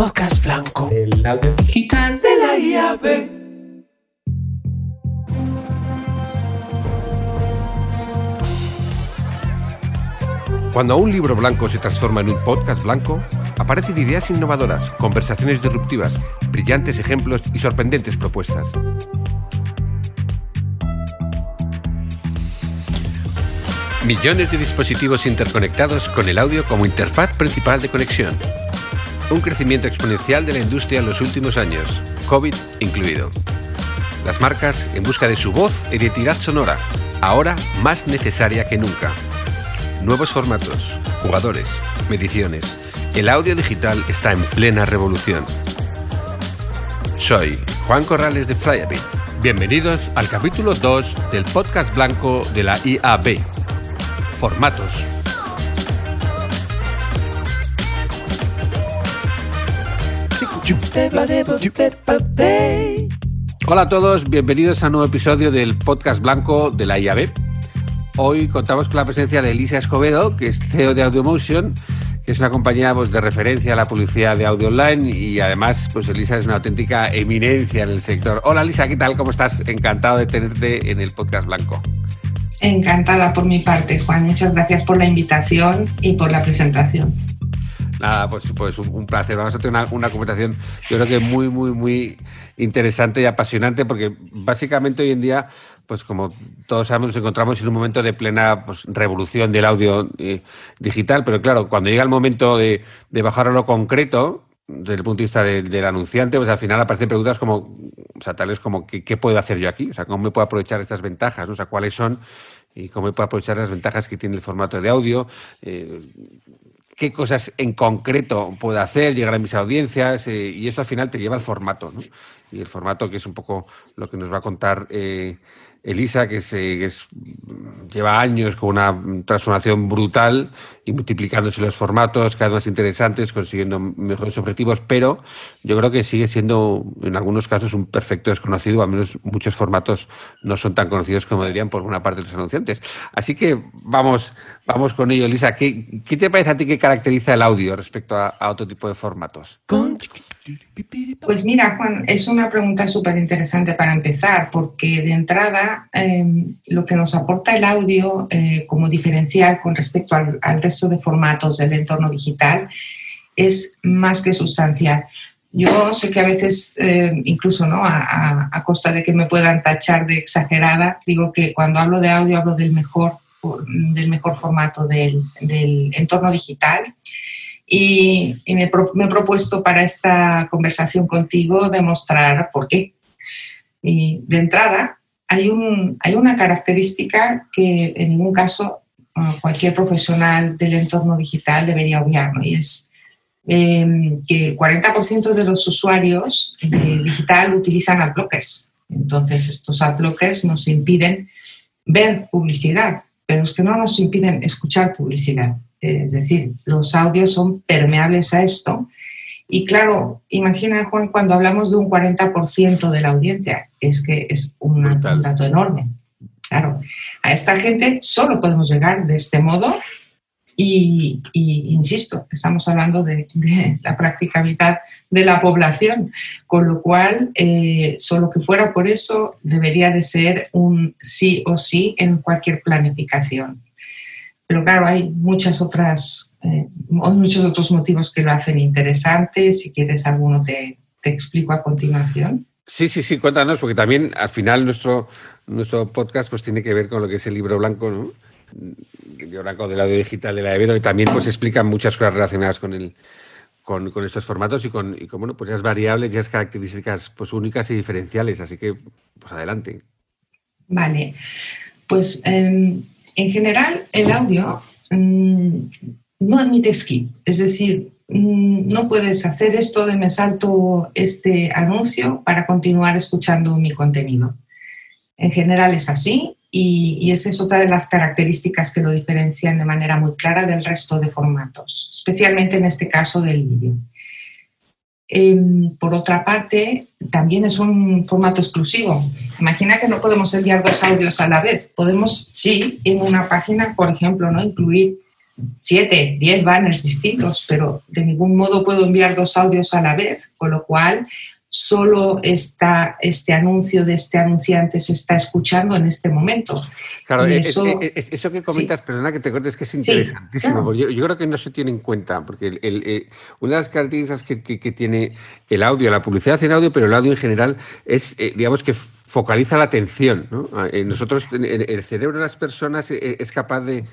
podcast blanco, el audio digital de la IAB. Cuando un libro blanco se transforma en un podcast blanco, aparecen ideas innovadoras, conversaciones disruptivas, brillantes ejemplos y sorprendentes propuestas. Millones de dispositivos interconectados con el audio como interfaz principal de conexión. Un crecimiento exponencial de la industria en los últimos años, COVID incluido. Las marcas en busca de su voz e identidad sonora, ahora más necesaria que nunca. Nuevos formatos, jugadores, mediciones. El audio digital está en plena revolución. Soy Juan Corrales de Flyabit. Bienvenidos al capítulo 2 del podcast blanco de la IAB. Formatos. Hola a todos, bienvenidos a un nuevo episodio del podcast blanco de la IAB. Hoy contamos con la presencia de Elisa Escobedo, que es CEO de AudioMotion, que es una compañía pues, de referencia a la publicidad de audio online y además pues Elisa es una auténtica eminencia en el sector. Hola Elisa, ¿qué tal? ¿Cómo estás? Encantado de tenerte en el podcast blanco. Encantada por mi parte, Juan. Muchas gracias por la invitación y por la presentación. Nada, pues, pues un, placer. Vamos a tener una, una, conversación, yo creo que muy, muy, muy interesante y apasionante, porque básicamente hoy en día pues como todos sabemos, nos encontramos en un momento de plena pues, revolución del audio eh, digital, pero claro, cuando llega el momento de, bajar a lo concreto, desde el punto de vista del anunciante, pues al final aparecen preguntas como, o sea, tales como, ¿qué, puedo hacer yo aquí? O sea, ¿cómo me puedo aprovechar estas ventajas? O sea, ¿cuáles son? Y cómo me puedo aprovechar las ventajas que tiene el formato de audio. Eh, qué cosas en concreto puedo hacer, llegar a mis audiencias, eh, y eso al final te lleva al formato, ¿no? Y el formato que es un poco lo que nos va a contar Elisa, que, se, lleva años con una transformación brutal y multiplicándose los formatos cada vez más interesantes, consiguiendo mejores objetivos, pero yo creo que sigue siendo en algunos casos un perfecto desconocido, al menos muchos formatos no son tan conocidos como deberían por una parte de los anunciantes. Así que vamos, vamos con ello, Elisa. ¿Qué, ¿Qué, te parece a ti que caracteriza el audio respecto a, a otro tipo de formatos? Pues mira, Juan, es una pregunta súper interesante para empezar, porque de entrada em, lo que nos aporta el audio eh, como diferencial con respecto al, resto de formatos del entorno digital es más que sustancial. Yo sé que a veces, em, incluso ¿no? A, costa de que me puedan tachar de exagerada, digo que cuando hablo de audio hablo del mejor, del mejor formato del, del entorno digital y, me, he propuesto para esta conversación contigo demostrar por qué. Y de entrada, hay, un, hay una característica que en ningún caso cualquier profesional del entorno digital debería obviar, y es em, que el 40% de los usuarios de digital utilizan adblockers. Entonces, estos adblockers nos impiden ver publicidad, pero es que no nos impiden escuchar publicidad. Es decir, los audios son permeables a esto. Y claro, imagina, Juan, cuando hablamos de un 40% de la audiencia, es que es un, dato enorme. Claro, a esta gente solo podemos llegar de este modo y, insisto, estamos hablando de, la práctica mitad de la población, con lo cual, eh, solo que fuera por eso, debería de ser un sí o sí en cualquier planificación. Pero claro, hay muchas otras, eh, muchos otros motivos que lo hacen interesante. Si quieres alguno te, te explico a continuación. Sí, sí, sí, cuéntanos, porque también al final nuestro, nuestro podcast pues tiene que ver con lo que es el libro blanco, ¿no? Blanco del audio digital de la Evedo y también pues explican muchas cosas relacionadas con el, con, estos formatos y con, y bueno, pues esas variables y esas características pues únicas y diferenciales. Así que, pues adelante. Vale. Pues em, en general el audio mm, no admite skip, es decir, mm, no puedes hacer esto de me salto este anuncio para continuar escuchando mi contenido. En general es así y, esa es otra de las características que lo diferencian de manera muy clara del resto de formatos, especialmente en este caso del vídeo. Em, por otra parte, también es un formato exclusivo. Imagina que no podemos enviar dos audios a la vez. Podemos, sí, en una página, por ejemplo, ¿no? incluir siete, diez banners distintos, pero de ningún modo puedo enviar dos audios a la vez, con lo cual solo está este anuncio de este anunciante se está escuchando en este momento. Claro, eso, eso, que comentas, perdona que te cortes, que es interesantísimo, yo, creo que no se tiene en cuenta, porque el, una de las características que, que, tiene el audio, la publicidad en audio, pero el audio en general, es, eh, digamos que focaliza la atención. Ah, eh, nosotros, el cerebro de las personas eh, es capaz de,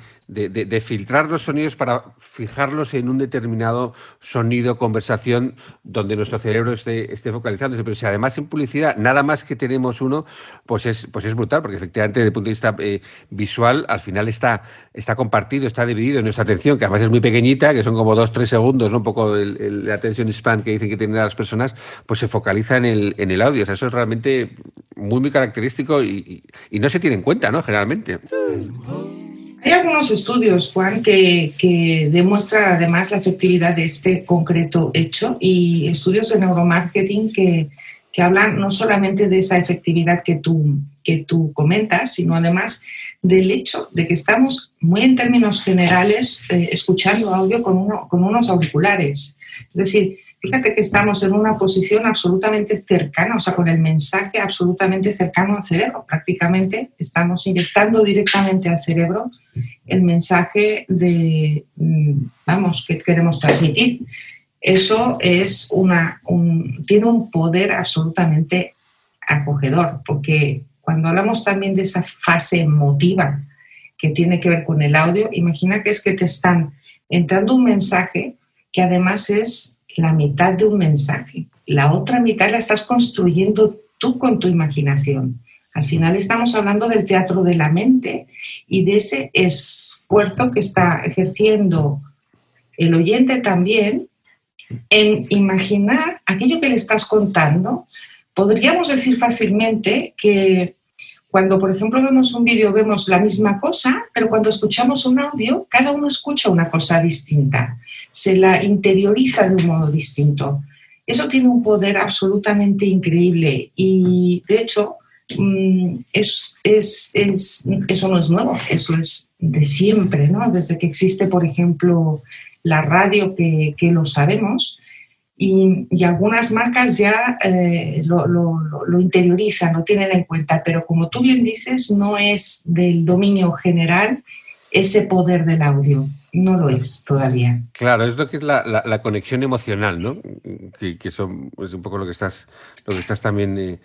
filtrar los sonidos para fijarlos en un determinado sonido, conversación, donde nuestro cerebro esté, esté focalizándose. Pero si además en publicidad nada más que tenemos uno, pues es, pues es brutal, porque efectivamente desde el punto de vista eh, visual al final está, está compartido, está dividido en nuestra atención, que además es muy pequeñita, que son como dos, tres segundos, un poco el, la atención span que dicen que tienen las personas, pues se focaliza en el, en el audio. Eso es realmente muy, muy característico y, no se tiene en cuenta, ¿no? Generalmente. Hay algunos estudios, Juan, que, que, demuestran además la efectividad de este concreto hecho y estudios de neuromarketing que, que hablan no solamente de esa efectividad que tú, que tú comentas, sino además del hecho de que estamos muy en términos generales eh, escuchando audio con, uno, con unos auriculares. Es decir, Fíjate que estamos en una posición absolutamente cercana, o sea, con el mensaje absolutamente cercano al cerebro. Prácticamente estamos inyectando directamente al cerebro el mensaje de, mm, vamos, que queremos transmitir. Eso es una, tiene un poder absolutamente acogedor, porque cuando hablamos también de esa fase emotiva que tiene que ver con el audio, imagina que es que te están entrando un mensaje que además es la mitad de un mensaje. La otra mitad la estás construyendo tú con tu imaginación. Al final estamos hablando del teatro de la mente y de ese esfuerzo que está ejerciendo el oyente también en imaginar aquello que le estás contando. Podríamos decir fácilmente que cuando, por ejemplo, vemos un vídeo vemos la misma cosa, pero cuando escuchamos un audio, cada uno escucha una cosa distinta, se la interioriza de un modo distinto. Eso tiene un poder absolutamente increíble y, de hecho, mm, es, es, eso no es nuevo, eso es de siempre, ¿no? Desde que existe, por ejemplo, la radio, que, que lo sabemos, y, algunas marcas ya eh, lo, interiorizan, lo tienen en cuenta, pero como tú bien dices, no es del dominio general ese poder del audio. No lo es todavía. Claro, es lo que es la, conexión emocional, ¿no? Que, son, es un poco lo que estás, lo que estás también eh,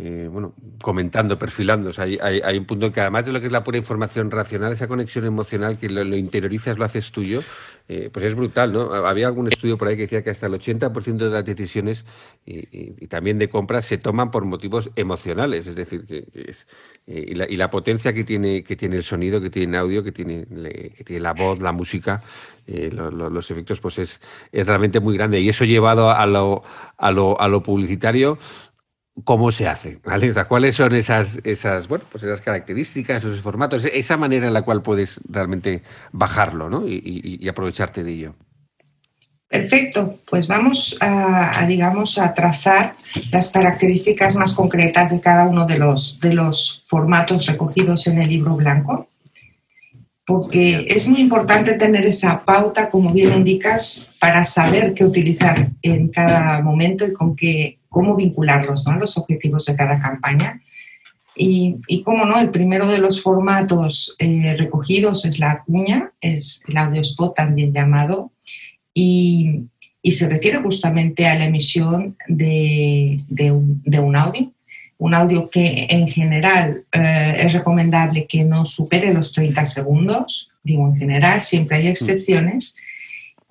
eh, bueno, comentando, perfilando. hay, un punto en que además de lo que es la pura información racional, esa conexión emocional que lo, interiorizas, lo haces tuyo, eh, pues es brutal, ¿no? Había algún estudio por ahí que decía que hasta el 80% de las decisiones y, también de compras se toman por motivos emocionales, es decir, que, es, eh, y, la, potencia que tiene, que tiene el sonido, que tiene el audio, que tiene, tiene la voz, la música, los efectos, pues es, es realmente muy grande. Y eso llevado a lo, a lo, a lo publicitario, cómo se hace, ¿vale? O sea, cuáles son esas, esas, bueno, pues esas características, esos formatos, esa manera en la cual puedes realmente bajarlo, ¿no? Y, aprovecharte de ello. Perfecto, pues vamos a, digamos, a trazar las características más concretas de cada uno de los, de los formatos recogidos en el libro blanco, porque es muy importante tener esa pauta, como bien indicas, para saber qué utilizar en cada momento y con qué cómo vincularlos, ¿no? Los objetivos de cada campaña. Y, y cómo no, el primero de los formatos eh, recogidos es la cuña, es el audio spot también llamado, y, y se refiere justamente a la emisión de, de, un, de un, audio, un audio que en general eh, es recomendable que no supere los 30 segundos, digo en general, siempre hay excepciones,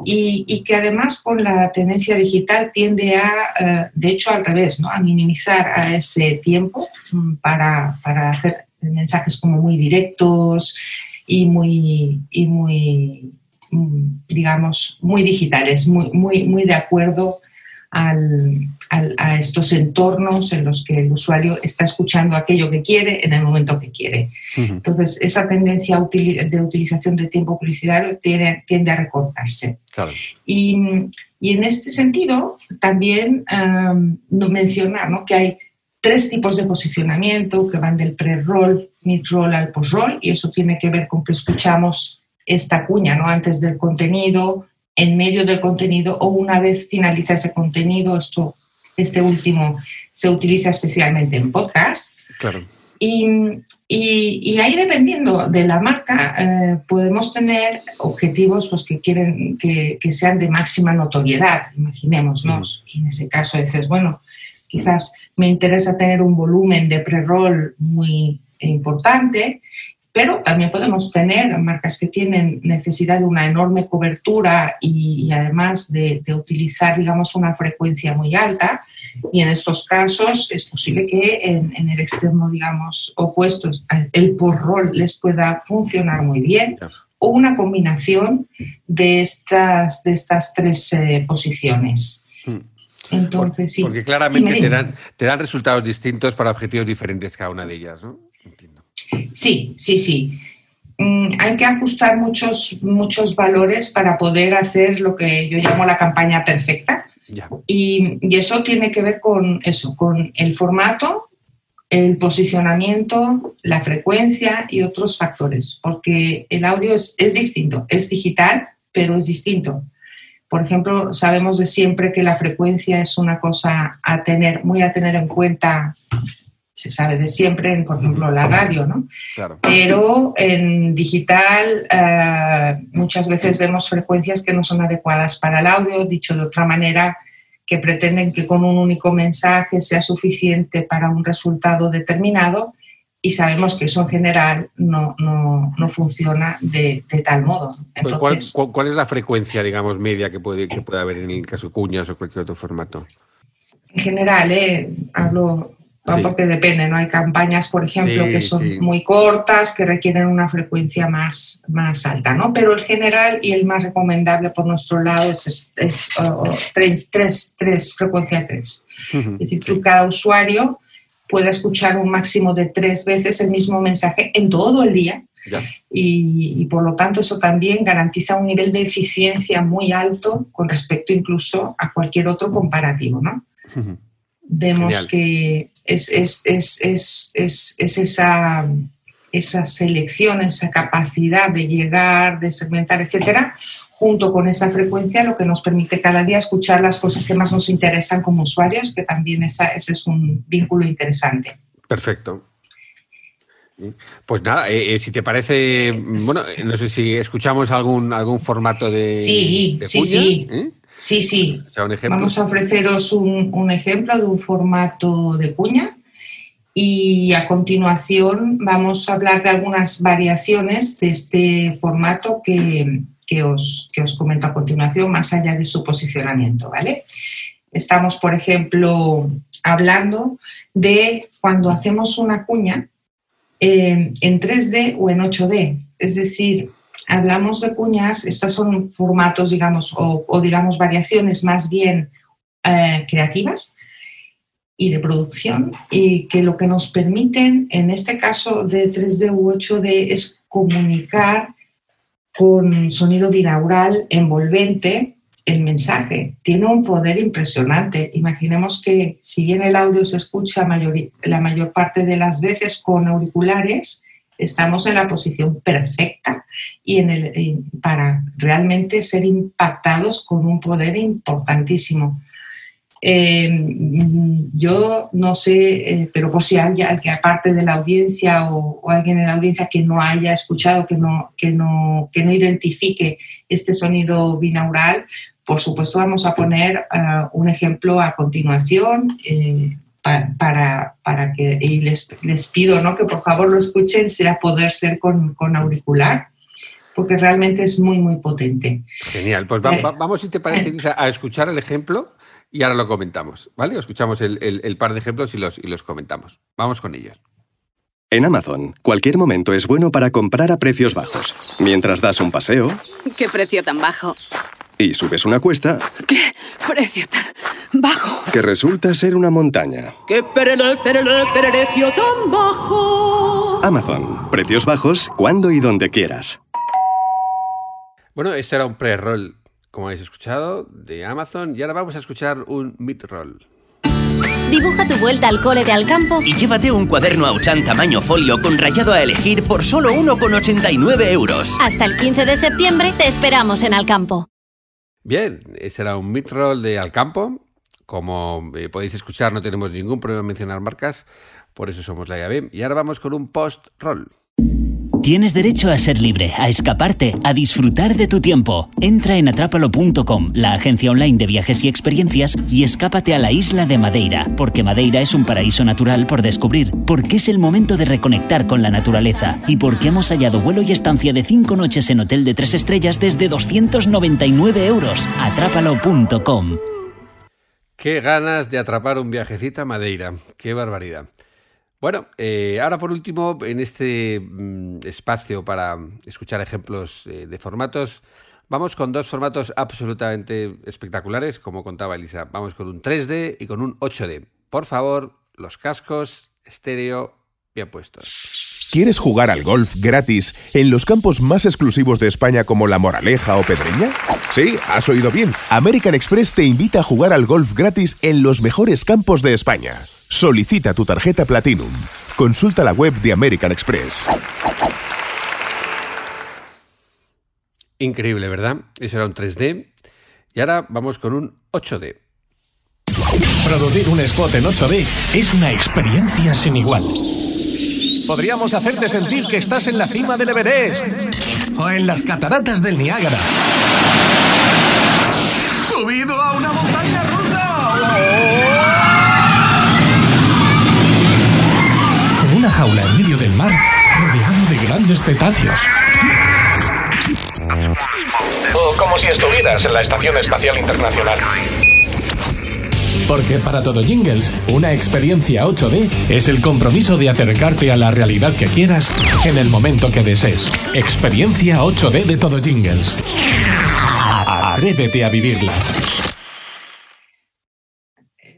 y, que además con la tendencia digital tiende a, eh, de hecho al revés, ¿no? a minimizar a ese tiempo mm, para, para, hacer mensajes como muy directos y muy, y muy mm, digamos, muy digitales, muy, muy, muy de acuerdo a estos entornos en los que el usuario está escuchando aquello que quiere en el momento que quiere. Entonces, esa tendencia de utilización de tiempo publicitario tiende, tiende a recortarse. Y, en este sentido, también mencionar que hay tres tipos de posicionamiento que van del pre-roll, mid-roll al post-roll, y eso tiene que ver con que escuchamos esta cuña, ¿no? Antes del contenido, en medio del contenido o una vez finaliza ese contenido. Esto, este último se utiliza especialmente en podcast. Claro. Y, y, ahí dependiendo de la marca eh, podemos tener objetivos pues, que quieren que, que, sean de máxima notoriedad, imaginémonos. Y en ese caso dices, bueno, quizás me interesa tener un volumen de pre-roll muy importante pero también podemos tener marcas que tienen necesidad de una enorme cobertura y, además de, utilizar, digamos, una frecuencia muy alta. Y en estos casos es posible que en, el extremo, digamos, opuesto, el por rol les pueda funcionar muy bien o una combinación de estas, de estas tres eh, posiciones. Hmm. Entonces, sí. Porque claramente te dan, te dan resultados distintos para objetivos diferentes cada una de ellas, ¿no? Sí, sí, sí. Mm, hay que ajustar muchos, muchos valores para poder hacer lo que yo llamo la campaña perfecta. Y, eso tiene que ver con eso, con el formato, el posicionamiento, la frecuencia y otros factores, porque el audio es, es distinto, es digital, pero es distinto. Por ejemplo, sabemos de siempre que la frecuencia es una cosa a tener, muy a tener en cuenta se sabe de siempre, en, por ejemplo, la radio, ¿no? Claro. Pero en digital eh, muchas veces vemos frecuencias que no son adecuadas para el audio, dicho de otra manera, que pretenden que con un único mensaje sea suficiente para un resultado determinado y sabemos que eso en general no, no, no funciona de, de, tal modo. Pues, Entonces, ¿Cuál, ¿Cuál, es la frecuencia, digamos, media que puede, que puede haber en el caso cuñas o cualquier otro formato? En general, eh, hablo porque depende, ¿no? Hay campañas, por ejemplo, que son muy cortas, que requieren una frecuencia más, más alta, ¿no? Pero el general y el más recomendable por nuestro lado es, es, tres, tres, frecuencia 3. es decir, que cada usuario puede escuchar un máximo de tres veces el mismo mensaje en todo el día. Y, por lo tanto eso también garantiza un nivel de eficiencia muy alto con respecto incluso a cualquier otro comparativo, ¿no? Vemos que es, es, es, es, esa, esa selección, esa capacidad de llegar, de segmentar, etcétera, junto con esa frecuencia, lo que nos permite cada día escuchar las cosas que más nos interesan como usuarios, que también esa, ese es un vínculo interesante. Perfecto. Pues nada, eh, eh, si te parece, bueno, no sé si escuchamos algún, algún formato de. Sí, sí, sí. ¿eh? Sí, sí. Vamos a ofreceros un, ejemplo de un formato de cuña y a continuación vamos a hablar de algunas variaciones de este formato que, os, que os comento a continuación, más allá de su posicionamiento, ¿vale? Estamos, por ejemplo, hablando de cuando hacemos una cuña eh, en 3D o en 8D. Es decir, hablamos de cuñas, estos son formatos, digamos, o, digamos variaciones más bien eh, creativas y de producción, y que lo que nos permiten, en este caso de 3D u 8D, es comunicar con sonido binaural envolvente el mensaje. Tiene un poder impresionante. Imaginemos que si bien el audio se escucha la mayor parte de las veces con auriculares, estamos en la posición perfecta y en el, para realmente ser impactados con un poder importantísimo. Eh, yo no sé, eh, pero por si alguien aparte de la audiencia o, alguien en la audiencia que no haya escuchado, que no, que no, que no identifique este sonido binaural, por supuesto vamos a poner eh, un ejemplo a continuación para, para que, y les, les, pido ¿no? que por favor lo escuchen, sea poder ser con, con auricular, porque realmente es muy, muy potente. Genial, pues eh, vamos, si te parece, eh. a escuchar el ejemplo y ahora lo comentamos, ¿vale? Escuchamos el, el, el par de ejemplos y los, y los comentamos. Vamos con ellos. En Amazon, cualquier momento es bueno para comprar a precios bajos. Mientras das un paseo... ¿Qué precio tan bajo? Y subes una cuesta... ¿Qué precio tan bajo? Que resulta ser una montaña. ¡Qué precio tan bajo! Amazon, precios bajos cuando y donde quieras. Bueno, esto era un pre-roll, como habéis escuchado, de Amazon. Y ahora vamos a escuchar un mid-roll. Dibuja tu vuelta al cole de Alcampo y llévate un cuaderno Auchan tamaño folio con rayado a elegir por solo 1,89 euros. Hasta el 15 de septiembre te esperamos en Alcampo. Bien, ese era un midroll de Alcampo. Como eh, podéis escuchar, no tenemos ningún problema en mencionar marcas, por eso somos la llave. Y ahora vamos con un post-roll. Tienes derecho a ser libre, a escaparte, a disfrutar de tu tiempo. Entra en atrápalo.com, la agencia online de viajes y experiencias, y escápate a la isla de Madeira, porque Madeira es un paraíso natural por descubrir, porque es el momento de reconectar con la naturaleza y porque hemos hallado vuelo y estancia de 5 noches en hotel de 3 estrellas desde 299 euros. Atrápalo.com. Qué ganas de atrapar un viajecito a Madeira. Qué barbaridad. Bueno, eh, ahora por último, en este mm, espacio para escuchar ejemplos eh, de formatos, vamos con dos formatos absolutamente espectaculares, como contaba Elisa. Vamos con un 3D y con un 8D. Por favor, los cascos estéreo bien puestos. ¿Quieres jugar al golf gratis en los campos más exclusivos de España como La Moraleja o Pedreña? Sí, has oído bien. American Express te invita a jugar al golf gratis en los mejores campos de España. Solicita tu tarjeta Platinum. Consulta la web de American Express. Increíble, ¿verdad? Eso era un 3D. Y ahora vamos con un 8D. Producir un spot en 8D es una experiencia sin igual. Podríamos hacerte sentir que estás en la cima del Everest o en las cataratas del Niágara. Cetáceos. O como si estuvieras en la Estación Espacial Internacional. Porque para todo Jingles, una experiencia 8D es el compromiso de acercarte a la realidad que quieras en el momento que desees. Experiencia 8D de todo Jingles. Atrévete a vivirla.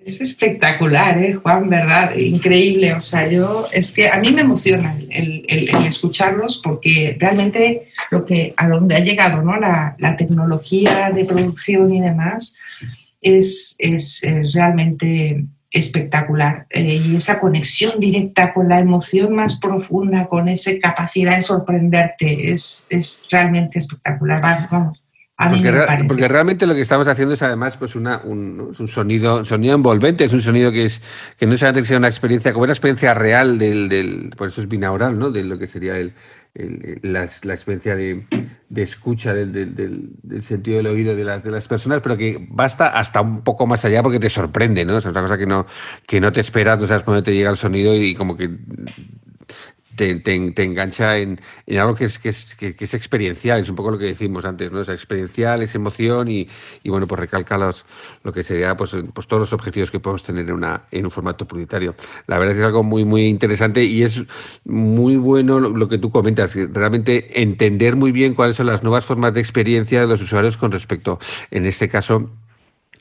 Es espectacular, ¿eh, Juan? ¿Verdad? Increíble. O sea, yo, es que a mí me emociona el, escucharlos porque realmente lo que, a donde ha llegado, ¿no? La, tecnología de producción y demás es, es, realmente espectacular. Eh, y esa conexión directa con la emoción más profunda, con esa capacidad de sorprenderte, es, es realmente espectacular. Va, Vamos, a mí Porque, me realmente lo que estamos haciendo es además pues una, un, un sonido, sonido envolvente, es un sonido que es que no solamente sea una experiencia, como una experiencia real del, del por eso es binaural, ¿no? De lo que sería el, el- el- la, la experiencia de, de escucha del, del- del- sentido del oído de, las de las personas, pero que basta hasta un poco más allá porque te sorprende, ¿no? Es una cosa que no, que no te esperas, no sabes dónde te llega el sonido y como que te, engancha en, en algo que es, que, es, que, es experiencial, es un poco lo que decimos antes, ¿no? Es experiencial, es emoción y, y, bueno, pues recalca los, lo que sería pues, pues todos los objetivos que podemos tener en, una, en un formato publicitario. La verdad es que es algo muy, muy interesante y es muy bueno lo, que tú comentas, realmente entender muy bien cuáles son las nuevas formas de experiencia de los usuarios con respecto, en este caso,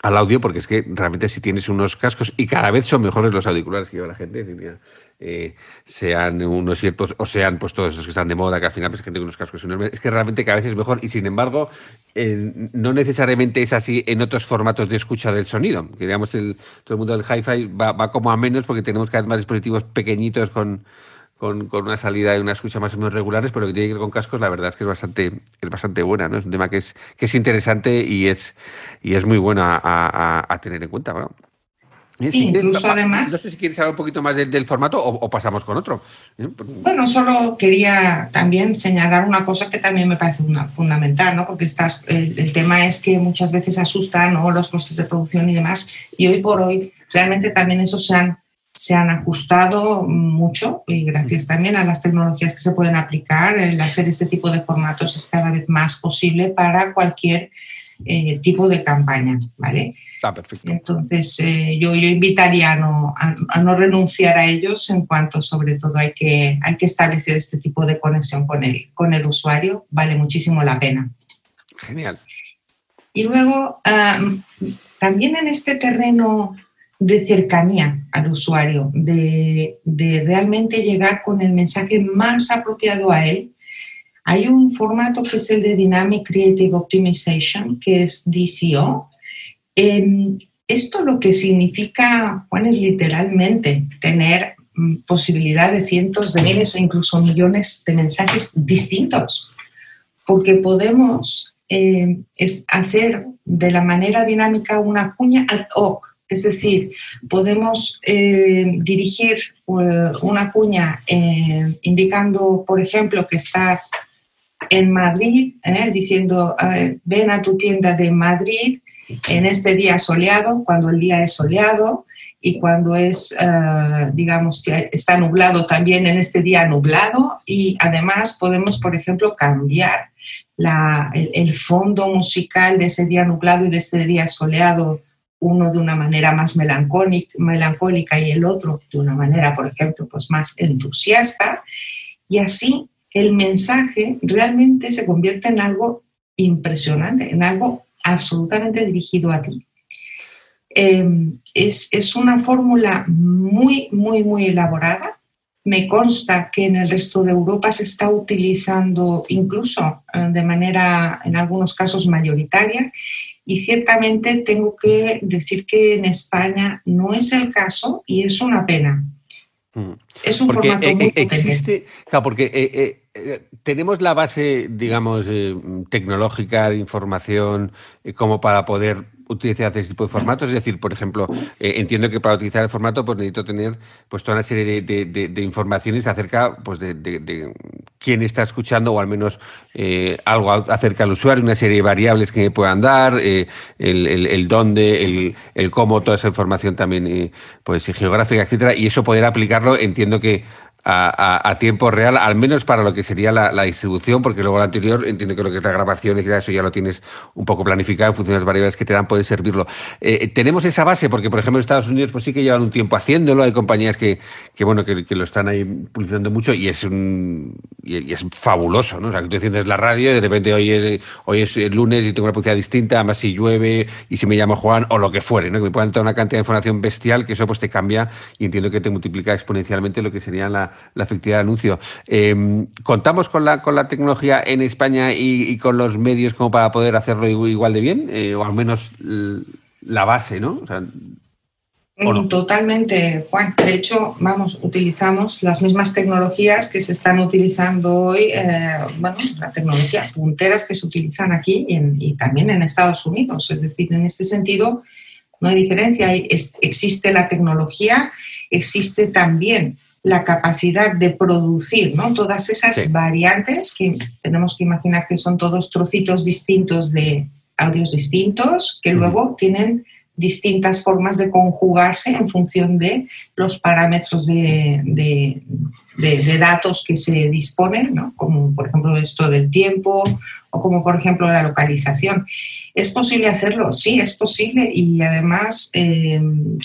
al audio, porque es que realmente si tienes unos cascos, y cada vez son mejores los auriculares que lleva la gente, mira, eh, sean unos ciertos, o sean pues todos esos que están de moda, que al final pues, gente con unos cascos enormes, es que realmente cada vez es mejor, y sin embargo, eh, no necesariamente es así en otros formatos de escucha del sonido, que digamos el, todo el mundo del hi-fi va, va como a menos porque tenemos cada vez más dispositivos pequeñitos con con, con, una salida y una escucha más o menos regulares, pero lo que tiene que ver con cascos, la verdad es que es bastante, es bastante buena, ¿no? Es un tema que es, que es interesante y es, y es muy bueno a, a, a tener en cuenta. ¿no? Sí, incluso además. No sé si quieres hablar un poquito más del, del formato o, o, pasamos con otro. Bueno, solo quería también señalar una cosa que también me parece una, fundamental, ¿no? Porque estás, el, el, tema es que muchas veces asustan ¿no? los costes de producción y demás, y hoy por hoy realmente también esos se han se han ajustado mucho y gracias también a las tecnologías que se pueden aplicar, el hacer este tipo de formatos es cada vez más posible para cualquier eh, tipo de campaña, ¿vale? Está perfecto. Entonces, eh, yo, yo invitaría a no, a, a, no renunciar a ellos en cuanto, sobre todo, hay que, hay que establecer este tipo de conexión con el, con el usuario, vale muchísimo la pena. Genial. Y luego, um, también en este terreno de cercanía al usuario, de, realmente llegar con el mensaje más apropiado a él. Hay un formato que es el de Dynamic Creative Optimization, que es DCO, eh, esto lo que significa, Juan, es literalmente tener mm, posibilidad de cientos de miles o incluso millones de mensajes distintos, porque podemos es hacer de la manera dinámica una cuña ad hoc, es decir, podemos eh, dirigir eh, una cuña indicando, por ejemplo, que estás en Madrid, diciendo, ven a tu tienda de Madrid en este día soleado, cuando el día es soleado, y cuando es, digamos, que está nublado también en este día nublado y además podemos, por ejemplo, cambiar el, fondo musical de ese día nublado y de ese día soleado, uno de una manera más melancólica, y el otro de una manera, por ejemplo, pues más entusiasta. Y así el mensaje realmente se convierte en algo impresionante, en algo absolutamente dirigido a ti. Em, es, es, una fórmula muy, muy, muy elaborada me consta que en el resto de Europa se está utilizando incluso eh, de manera, en algunos casos, mayoritaria. Y ciertamente tengo que decir que en España no es el caso y es una pena. Mm. Es un formato eh, muy eh, existe, claro, porque tenemos la base, digamos, tecnológica de información como para poder utilizar este tipo de formatos? Es decir, por ejemplo, eh, entiendo que para utilizar el formato pues necesito tener pues toda una serie de, informaciones acerca pues de, quién está escuchando o al menos eh, algo acerca del usuario, una serie de variables que me puedan dar, eh, el, dónde, el, cómo, toda esa información también pues geográfica, etcétera, y eso poder aplicarlo, entiendo que a, tiempo real, al menos para lo que sería la, distribución, porque luego lo anterior entiendo que lo que es la grabación y eso ya lo tienes un poco planificado en función de las variables que te dan, puede servirlo. Eh, tenemos esa base, porque por ejemplo en Estados Unidos pues sí que llevan un tiempo haciéndolo, hay compañías que, que bueno, que, lo están ahí publicitando mucho y es un y, es fabuloso, ¿no? O sea, que tú enciendes la radio y de repente hoy es, hoy es lunes y tengo una publicidad distinta, además si llueve y si me llamo Juan o lo que fuere, ¿no? Que me puedan dar una cantidad de información bestial que eso pues te cambia y entiendo que te multiplica exponencialmente lo que sería la la efectividad del anuncio. Em, ¿Contamos con la, con la tecnología en España y, con los medios como para poder hacerlo igual de bien? Eh, o al menos la base, ¿no? Totalmente, Juan. De hecho, vamos, utilizamos las mismas tecnologías que se están utilizando hoy, eh, bueno, la tecnología punteras que se utilizan aquí y, también en Estados Unidos. Es decir, en este sentido, no hay diferencia. existe la tecnología, existe también la capacidad de producir ¿no? todas esas variantes que tenemos que imaginar que son todos trocitos distintos de audios distintos que luego tienen distintas formas de conjugarse en función de los parámetros de, datos que se disponen, como por ejemplo esto del tiempo o como por ejemplo la localización. ¿Es posible hacerlo? Sí, es posible y además eh,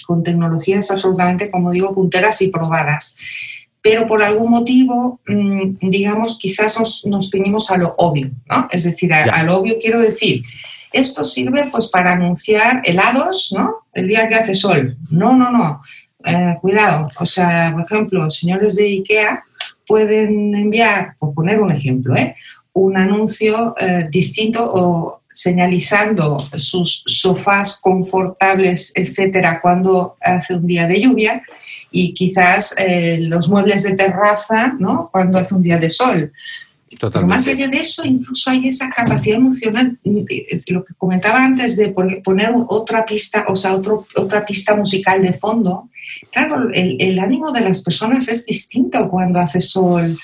con tecnologías absolutamente, como digo, punteras y probadas. Pero por algún motivo, mm, digamos, quizás nos, nos ceñimos a lo obvio, ¿no? Es decir, a, lo obvio quiero decir, esto sirve pues para anunciar helados, ¿no? El día que hace sol. No, no, no. Eh, cuidado. O sea, por ejemplo, señores de IKEA pueden enviar, por poner un ejemplo, ¿eh? un anuncio eh, distinto o señalizando sus sofás confortables, etcétera, cuando hace un día de lluvia y quizás los muebles de terraza, ¿no? Cuando hace un día de sol. Pero más allá de eso, incluso hay esa capacidad emocional, eh, lo que comentaba antes de poner otra pista, o sea, otro, otra pista musical de fondo. Claro, el, el ánimo de las personas es distinto cuando hace sol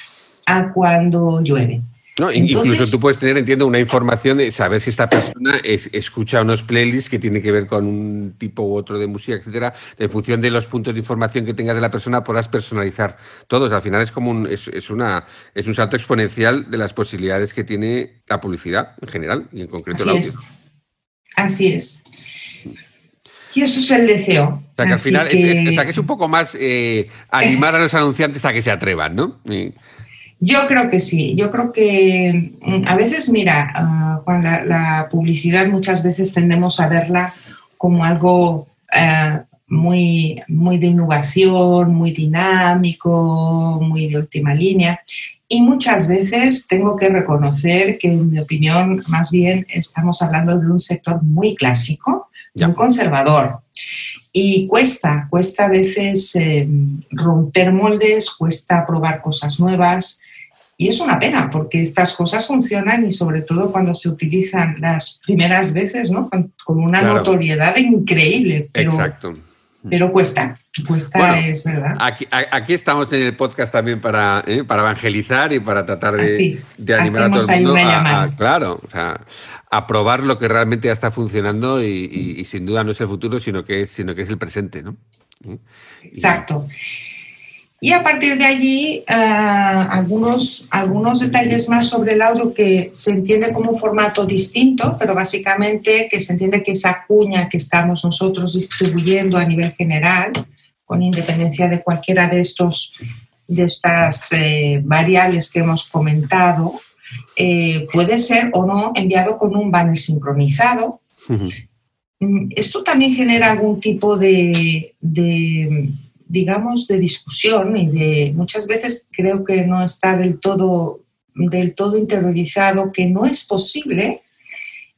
a cuando llueve. No, incluso tú puedes tener, entiendo, una información de saber si esta persona escucha unos playlists que tienen que ver con un tipo u otro de música, etcétera. En función de los puntos de información que tengas de la persona, podrás personalizar todos. Al final es como un, es, una, es un salto exponencial de las posibilidades que tiene la publicidad en general y en concreto Así el audio. Es. Así es. Y eso es el deseo. O sea, que al final Es, un poco más eh, animar a los anunciantes a que se atrevan, ¿no? Yo creo que sí, yo creo que mm, a veces, mira, Juan, la, publicidad muchas veces tendemos a verla como algo eh, muy, muy de innovación, muy dinámico, muy de última línea. Y muchas veces tengo que reconocer que, en mi opinión, más bien estamos hablando de un sector muy clásico, muy conservador. Y cuesta, cuesta a veces eh, romper moldes, cuesta probar cosas nuevas. Y es una pena porque estas cosas funcionan y sobre todo cuando se utilizan las primeras veces, ¿no? Con, con una Claro. notoriedad increíble. Pero, Exacto. pero cuesta, cuesta Bueno, es verdad. Aquí, aquí estamos en el podcast también para, ¿eh? para evangelizar y para tratar de, Así, de animar a todo el mundo a- claro, o sea, a probar lo que realmente ya está funcionando y, y- y sin duda no es el futuro, sino que es, sino que es el presente, ¿no? ¿Eh? Exacto. Y a partir de allí, ah, algunos, algunos detalles más sobre el audio que se entiende como un formato distinto, pero básicamente que se entiende que esa cuña que estamos nosotros distribuyendo a nivel general, con independencia de cualquiera de, estos, de estas eh, variables que hemos comentado, eh, puede ser o no enviado con un banner sincronizado, Mm, Esto también genera algún tipo de, de, digamos, de discusión y de muchas veces creo que no está del todo, del todo interiorizado, que no es posible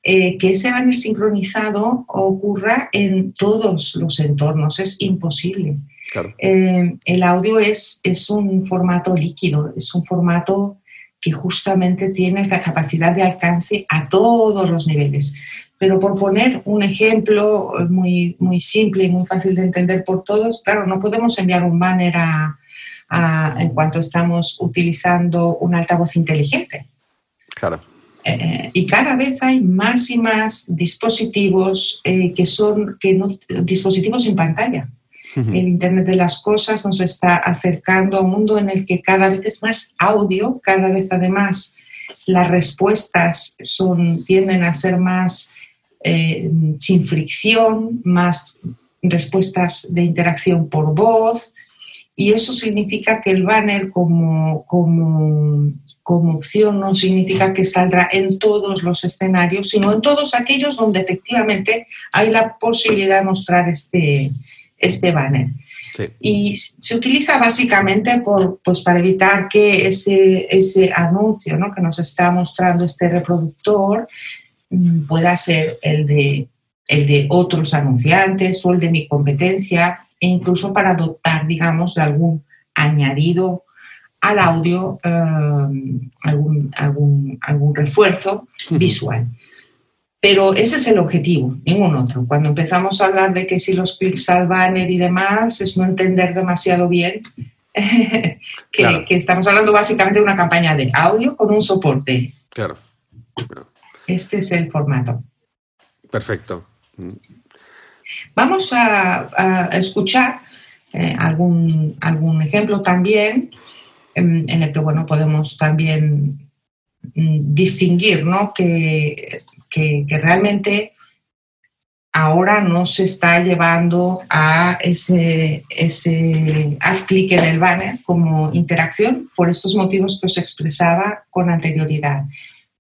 eh, que ese banner sincronizado ocurra en todos los entornos, es imposible. Claro. Eh, el audio es, es un formato líquido, es un formato que justamente tiene la capacidad de alcance a todos los niveles. Pero por poner un ejemplo muy, muy simple y muy fácil de entender por todos, claro, no podemos enviar un banner a, a- en cuanto estamos utilizando un altavoz inteligente. Claro. Eh, y cada vez hay más y más dispositivos eh, que son que no, dispositivos sin pantalla. El Internet de las Cosas nos está acercando a un mundo en el que cada vez es más audio, cada vez además las respuestas son, tienden a ser más eh, sin fricción, más respuestas de interacción por voz, y eso significa que el banner como, como, como opción no significa que saldrá en todos los escenarios, sino en todos aquellos donde efectivamente hay la posibilidad de mostrar este, este banner. Sí. Y se utiliza básicamente por, pues para evitar que ese, ese anuncio ¿no? que nos está mostrando este reproductor pueda ser el de, el de otros anunciantes o el de mi competencia, e incluso para dotar, digamos, de algún añadido al audio, eh, algún, algún, algún refuerzo visual. Pero ese es el objetivo, ningún otro. Cuando empezamos a hablar de que si los clics al banner y demás, es no entender demasiado bien que, Claro. que estamos hablando básicamente de una campaña de audio con un soporte. Claro. Este es el formato. Perfecto. Vamos a, a escuchar eh, algún, algún ejemplo también em, en el que bueno, podemos también mm, distinguir ¿no? que, que- que realmente ahora no se está llevando a ese, ese haz clic en el banner como interacción por estos motivos que os expresaba con anterioridad.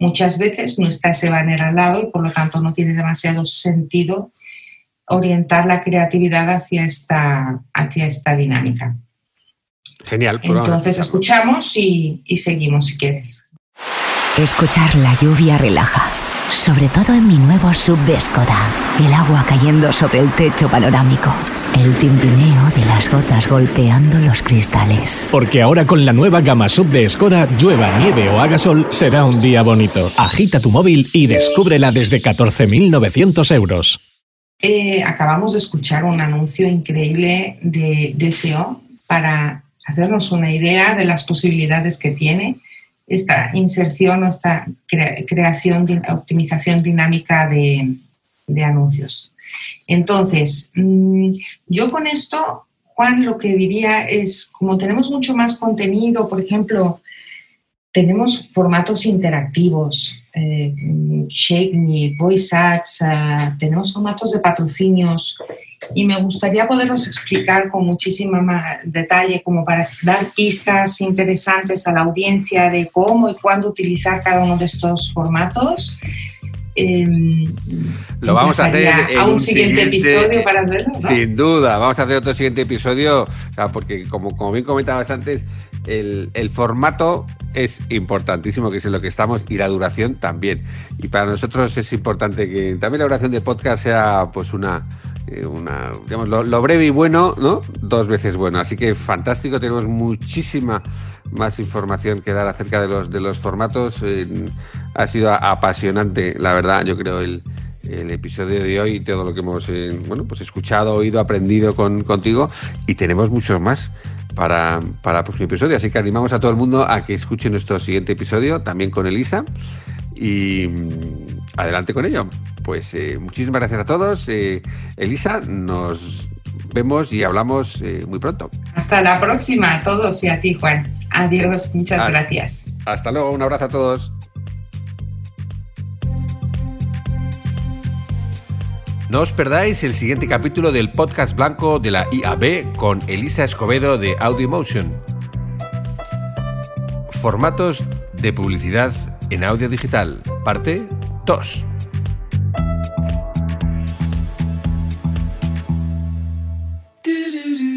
Muchas veces no está ese banner al lado y por lo tanto no tiene demasiado sentido orientar la creatividad hacia esta, hacia esta dinámica. Genial. pues Entonces escuchamos y, y seguimos si quieres. Escuchar la lluvia relaja, sobre todo en mi nuevo sub de Skoda. El agua cayendo sobre el techo panorámico, el tintineo de las gotas golpeando los cristales. Porque ahora con la nueva gama sub de Skoda, llueva, nieve o haga sol, será un día bonito. Agita tu móvil y descúbrela desde 14.900 euros. Eh, acabamos de escuchar un anuncio increíble de DCO para hacernos una idea de las posibilidades que tiene esta inserción o esta crea- creación, optimización dinámica de, de anuncios. Entonces, mm, yo con esto, Juan, lo que diría es, como tenemos mucho más contenido, por ejemplo, tenemos formatos interactivos, eh, Shake Me, Voice Ads, ah, tenemos formatos de patrocinios y me gustaría poderlos explicar con muchísimo más detalle, como para dar pistas interesantes a la audiencia de cómo y cuándo utilizar cada uno de estos formatos. Em, Lo vamos a hacer en a un, un siguiente, siguiente- episodio para hacerlo. ¿no? Sin duda, vamos a hacer otro siguiente episodio, o sea, porque como, como bien comentabas antes, el, el formato es importantísimo, que es en lo que estamos, y la duración también. Y para nosotros es importante que también la duración de podcast sea pues una, una, digamos, lo, breve y bueno, ¿no? Dos veces bueno. Así que fantástico, tenemos muchísima más información que dar acerca de los, de los formatos. Eh, ha sido apasionante, la verdad, yo creo, el, el episodio de hoy todo lo que hemos eh, bueno, pues escuchado, oído, aprendido con, contigo. Y tenemos muchos más para, para el próximo episodio. Así que animamos a todo el mundo a que escuche nuestro siguiente episodio, también con Elisa. Y mm, adelante con ello. Pues eh, muchísimas gracias a todos. Eh, Elisa, nos vemos y hablamos eh, muy pronto. Hasta la próxima a todos y a ti, Juan. Adiós, muchas hasta, gracias. Hasta luego, un abrazo a todos. No os perdáis el siguiente capítulo del podcast blanco de la IAB con Elisa Escobedo de Audiomotion. Formatos de publicidad en audio digital, parte 2.